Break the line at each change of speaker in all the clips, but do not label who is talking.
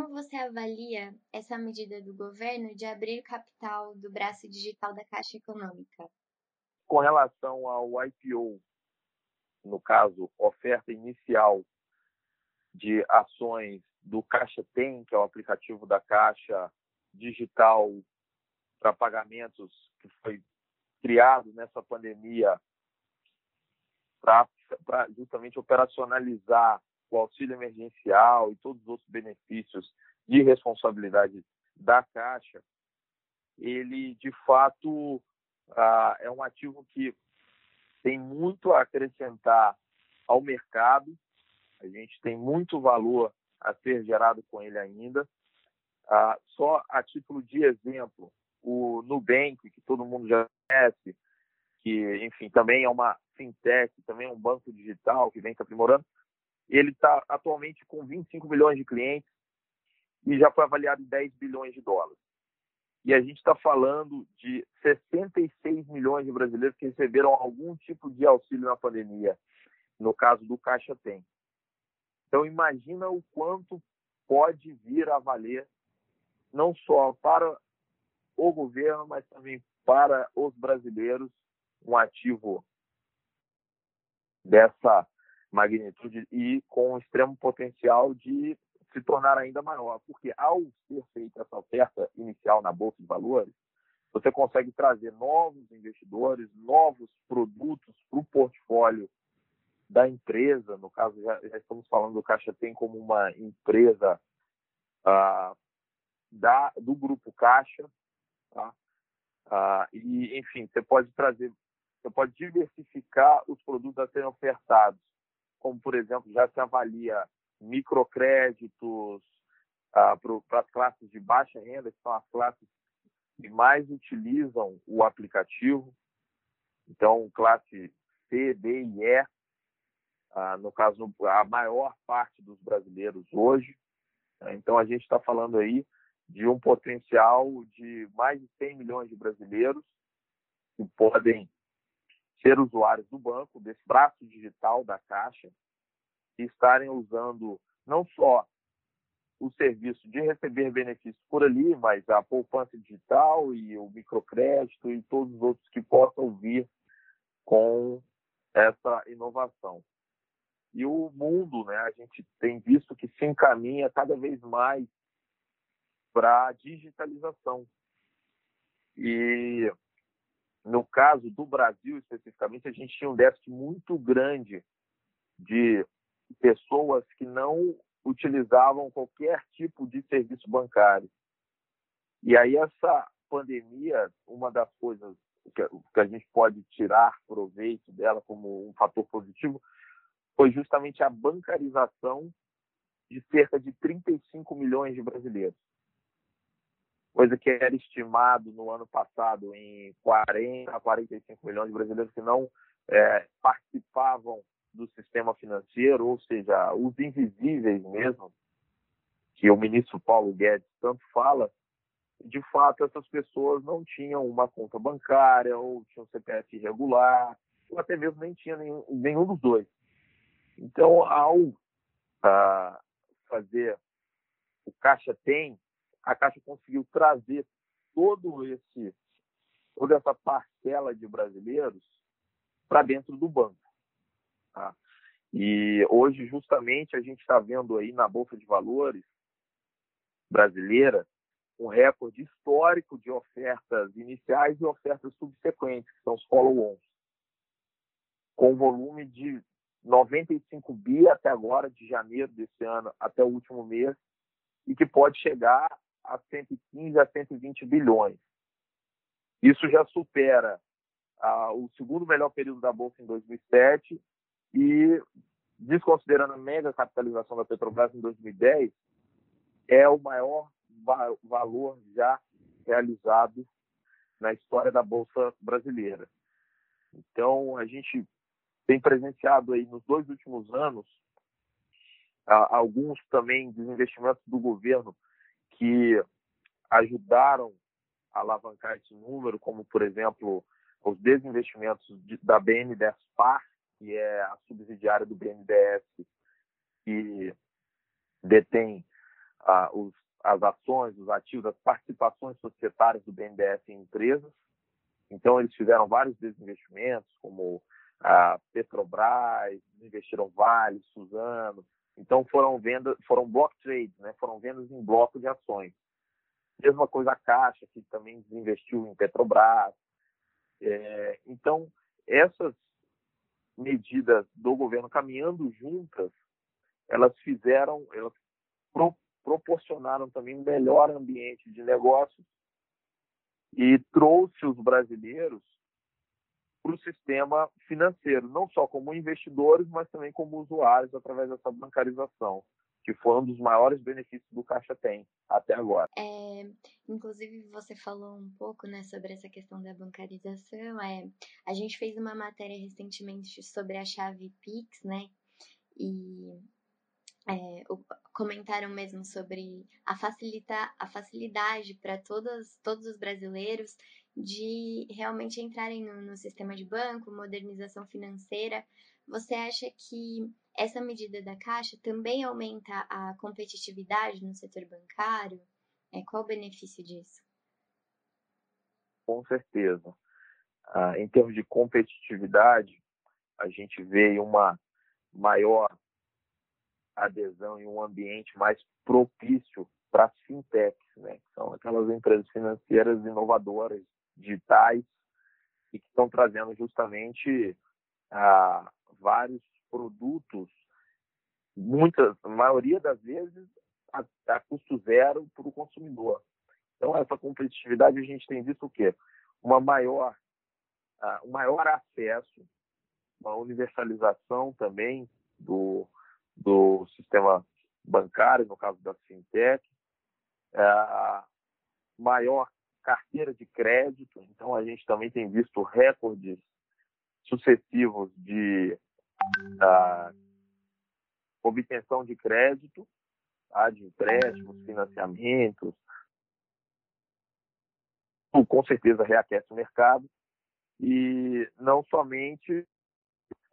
como você avalia essa medida do governo de abrir capital do braço digital da Caixa Econômica?
Com relação ao IPO, no caso, oferta inicial de ações do Caixa Tem, que é o aplicativo da Caixa digital para pagamentos que foi criado nessa pandemia para justamente operacionalizar o auxílio emergencial e todos os outros benefícios de responsabilidade da Caixa, ele de fato ah, é um ativo que tem muito a acrescentar ao mercado, a gente tem muito valor a ser gerado com ele ainda. Ah, só a título de exemplo, o Nubank, que todo mundo já conhece, que, enfim, também é uma fintech, também é um banco digital que vem se aprimorando, ele está atualmente com 25 milhões de clientes e já foi avaliado em 10 bilhões de dólares. E a gente está falando de 66 milhões de brasileiros que receberam algum tipo de auxílio na pandemia, no caso do Caixa Tem. Então, imagina o quanto pode vir a valer, não só para o governo, mas também para os brasileiros, um ativo dessa magnitude e com extremo potencial de se tornar ainda maior, porque ao ser feita essa oferta inicial na bolsa de valores, você consegue trazer novos investidores, novos produtos para o portfólio da empresa. No caso, já, já, estamos falando do Caixa Tem como uma empresa ah, da, do grupo Caixa, tá? Ah, e enfim, você pode trazer, você pode diversificar os produtos a serem ofertados, como por exemplo já se avalia microcréditos ah, para as classes de baixa renda, que são as classes que mais utilizam o aplicativo. Então, classe C, D e E, ah, no caso, a maior parte dos brasileiros hoje. Então, a gente está falando aí de um potencial de mais de 100 milhões de brasileiros que podem ser usuários do banco, desse braço digital da Caixa, e estarem usando não só o serviço de receber benefícios por ali, mas a poupança digital e o microcrédito e todos os outros que possam vir com essa inovação. E o mundo, né, a gente tem visto que se encaminha cada vez mais para a digitalização. E no caso do Brasil especificamente, a gente tinha um déficit muito grande de pessoas que não utilizavam qualquer tipo de serviço bancário. E aí essa pandemia, uma das coisas que a gente pode tirar proveito dela como um fator positivo, foi justamente a bancarização de cerca de 35 milhões de brasileiros. Coisa que era estimado no ano passado em 40 a 45 milhões de brasileiros que não é, participavam do sistema financeiro, ou seja, os invisíveis mesmo, que o ministro Paulo Guedes tanto fala, de fato essas pessoas não tinham uma conta bancária ou tinham CPF irregular, ou até mesmo nem tinha nenhum, nenhum dos dois. Então, ao ah, fazer o Caixa Tem, a Caixa conseguiu trazer todo esse toda essa parcela de brasileiros para dentro do banco. Tá? E hoje, justamente, a gente está vendo aí na Bolsa de Valores brasileira um recorde histórico de ofertas iniciais e ofertas subsequentes, que são os follow-ons, com volume de 95 bi até agora, de janeiro desse ano até o último mês, e que pode chegar a 115 a 120 bilhões. Isso já supera ah, o segundo melhor período da Bolsa em 2007 e, desconsiderando a mega capitalização da Petrobras em 2010, é o maior va valor já realizado na história da Bolsa brasileira. Então, a gente tem presenciado aí nos dois últimos anos alguns também desinvestimentos do governo que ajudaram a alavancar esse número, como, por exemplo, os desinvestimentos de, da BNDES Par, que é a subsidiária do BNDES, que detém ah, os, as ações, os ativos, as participações societárias do BNDES em empresas. Então, eles fizeram vários desinvestimentos, como a Petrobras, investiram Vale, Suzano. Então, foram vendas, foram block trades, né? foram vendas em bloco de ações. Mesma coisa a Caixa, que também desinvestiu em Petrobras. É, então, essas medidas do governo caminhando juntas, elas fizeram, elas pro, proporcionaram também um melhor ambiente de negócios e trouxe os brasileiros para o sistema financeiro, não só como investidores, mas também como usuários através dessa bancarização, que foi um dos maiores benefícios do Caixa tem até agora.
É, inclusive, você falou um pouco né, sobre essa questão da bancarização. É, a gente fez uma matéria recentemente sobre a chave Pix, né? E é, comentaram mesmo sobre a, facilitar, a facilidade para todos, todos os brasileiros de realmente entrarem no, no sistema de banco, modernização financeira. Você acha que essa medida da Caixa também aumenta a competitividade no setor bancário? É, qual o benefício disso?
Com certeza. Ah, em termos de competitividade, a gente vê uma maior adesão em um ambiente mais propício para as fintechs, né? que são aquelas empresas financeiras inovadoras, digitais, e que estão trazendo justamente ah, vários produtos, muitas, a maioria das vezes, a, a custo zero para o consumidor. Então, essa competitividade a gente tem visto o quê? Uma maior, uh, um maior acesso, uma universalização também do, do sistema bancário, no caso da fintech, uh, maior carteira de crédito. Então, a gente também tem visto recordes sucessivos de uh, obtenção de crédito, tá? de empréstimos, financiamentos. Com certeza reaquece o mercado. E não somente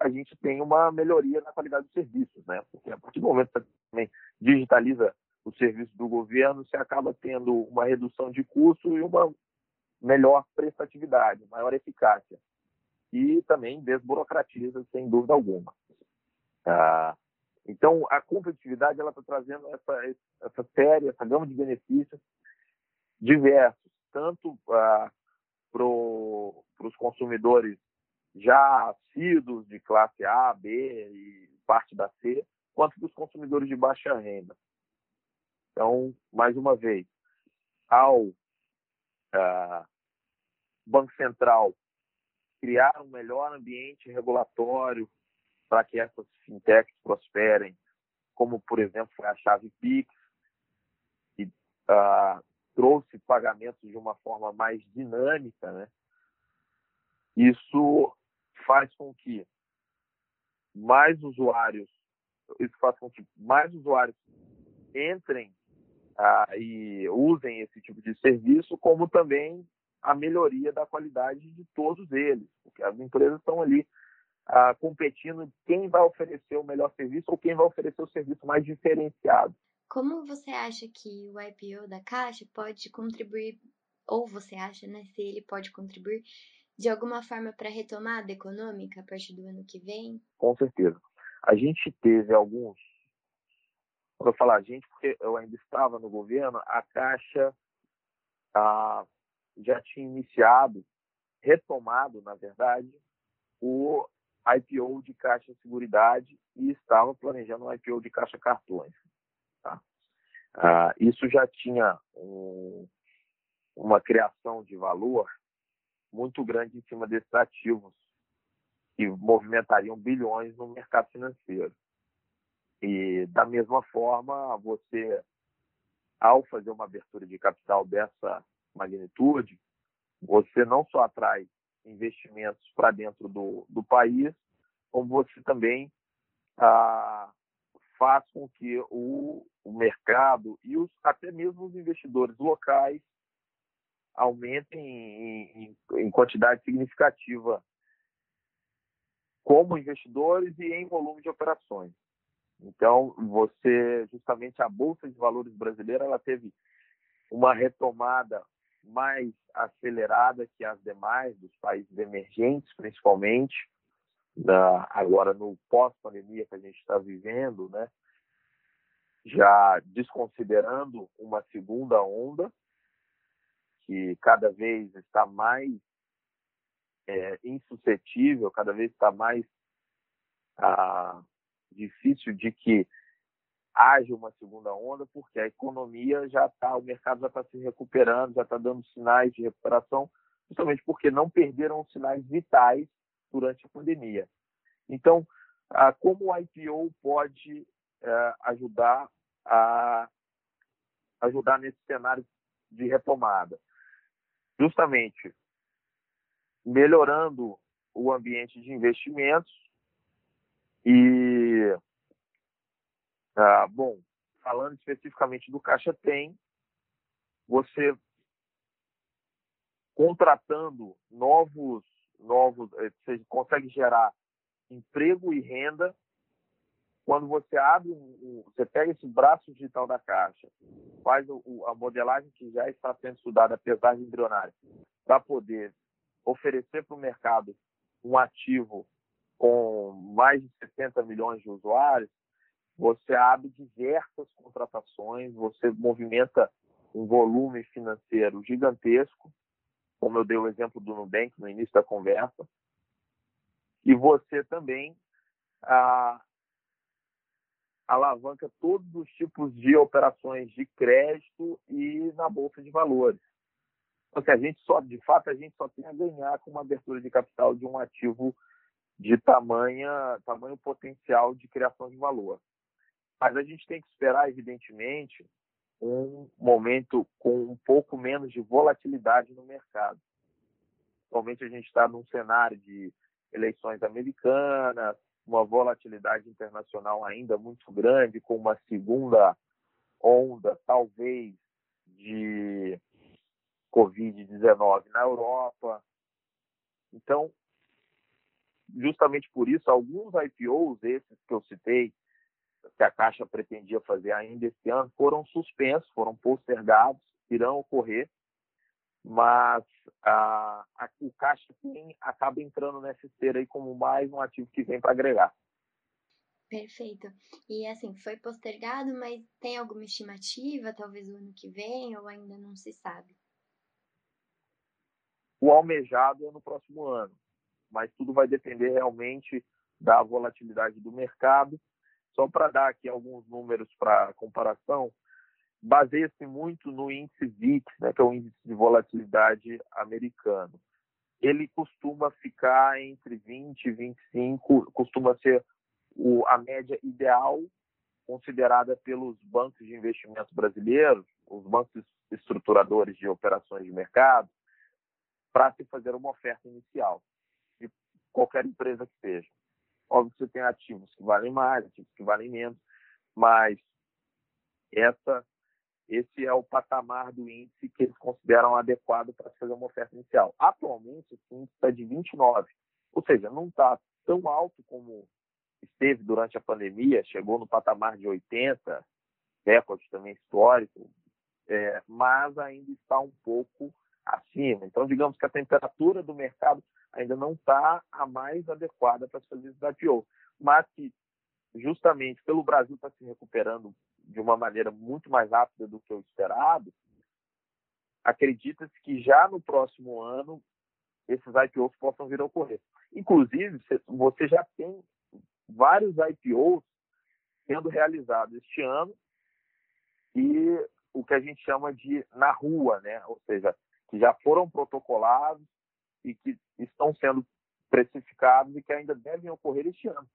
a gente tem uma melhoria na qualidade dos serviços, né? Porque a partir do momento que você também digitaliza o serviço do governo, você acaba tendo uma redução de custo e uma melhor prestatividade, maior eficácia. E também desburocratiza, sem dúvida alguma. Ah, então, a competitividade está trazendo essa, essa série, essa gama de benefícios diversos, tanto ah, para os consumidores já assíduos de classe A, B e parte da C, quanto dos consumidores de baixa renda. Então, mais uma vez, ao ah, Banco Central criar um melhor ambiente regulatório para que essas fintechs prosperem, como, por exemplo, foi a chave Pix, que uh, trouxe pagamentos de uma forma mais dinâmica, né? Isso faz com que mais usuários, isso faz com que mais usuários entrem uh, e usem esse tipo de serviço, como também a melhoria da qualidade de todos eles, porque as empresas estão ali uh, competindo quem vai oferecer o melhor serviço ou quem vai oferecer o serviço mais diferenciado.
Como você acha que o IPO da Caixa pode contribuir, ou você acha, né, se ele pode contribuir de alguma forma para a retomada econômica a partir do ano que vem?
Com certeza. A gente teve alguns. Quando eu a gente, porque eu ainda estava no governo, a Caixa ah, já tinha iniciado, retomado, na verdade, o IPO de Caixa Seguridade e estava planejando um IPO de Caixa Cartões. Tá? Ah, isso já tinha um, uma criação de valor muito grande em cima desses ativos que movimentariam bilhões no mercado financeiro. E, da mesma forma, você, ao fazer uma abertura de capital dessa magnitude, você não só atrai investimentos para dentro do, do país, como você também ah, faz com que o, o mercado e os, até mesmo os investidores locais aumentem em, em, em quantidade significativa como investidores e em volume de operações. Então, você, justamente a Bolsa de Valores brasileira, ela teve uma retomada mais acelerada que as demais, dos países emergentes, principalmente, na, agora no pós-pandemia que a gente está vivendo, né? já desconsiderando uma segunda onda, que cada vez está mais é, insuscetível, cada vez está mais ah, difícil de que haja uma segunda onda, porque a economia já está, o mercado já está se recuperando, já está dando sinais de recuperação, justamente porque não perderam sinais vitais durante a pandemia. Então, como o IPO pode eh, ajudar a ajudar nesse cenário de retomada? Justamente melhorando o ambiente de investimentos e, ah, bom, falando especificamente do Caixa Tem, você contratando novos, novos, eh, você consegue gerar emprego e renda. Quando você abre, você pega esse braço digital da Caixa, faz a modelagem que já está sendo estudada, apesar de embrionária, para poder oferecer para o mercado um ativo com mais de 70 milhões de usuários, você abre diversas contratações, você movimenta um volume financeiro gigantesco, como eu dei o exemplo do Nubank no início da conversa, e você também ah, alavanca todos os tipos de operações de crédito e na bolsa de valores. Assim, a gente só, de fato, a gente só tem a ganhar com uma abertura de capital de um ativo de tamanha, tamanho potencial de criação de valor. Mas a gente tem que esperar, evidentemente, um momento com um pouco menos de volatilidade no mercado. Atualmente a gente está num cenário de eleições americanas, uma volatilidade internacional ainda muito grande, com uma segunda onda, talvez, de Covid-19 na Europa. Então, justamente por isso, alguns IPOs, esses que eu citei, que a Caixa pretendia fazer ainda esse ano, foram suspensos, foram postergados, irão ocorrer, mas a, a, o Caixa tem, acaba entrando nessa esteira aí como mais um ativo que vem para agregar.
Perfeito. E assim, foi postergado, mas tem alguma estimativa, talvez o ano que vem, ou ainda não se sabe?
O almejado é no próximo ano, mas tudo vai depender realmente da volatilidade do mercado. Só para dar aqui alguns números para comparação, baseia-se muito no índice VIX, né, que é o índice de volatilidade americano. Ele costuma ficar entre 20 e 25, costuma ser o, a média ideal considerada pelos bancos de investimento brasileiros, os bancos estruturadores de operações de mercado, para se fazer uma oferta inicial qualquer empresa que seja. Óbvio que você tem ativos que valem mais, ativos que valem menos, mas essa esse é o patamar do índice que eles consideram adequado para fazer uma oferta inicial. Atualmente, esse índice está de 29, ou seja, não está tão alto como esteve durante a pandemia, chegou no patamar de 80, recorde também histórico, é, mas ainda está um pouco acima. Então, digamos que a temperatura do mercado ainda não está a mais adequada para as serviços da IPO, mas que justamente pelo Brasil estar tá se recuperando de uma maneira muito mais rápida do que o esperado, acredita-se que já no próximo ano esses IPOs possam vir a ocorrer. Inclusive, você já tem vários IPOs sendo realizados este ano e o que a gente chama de na rua, né? Ou seja, que já foram protocolados e que estão sendo precificados e que ainda devem ocorrer este ano.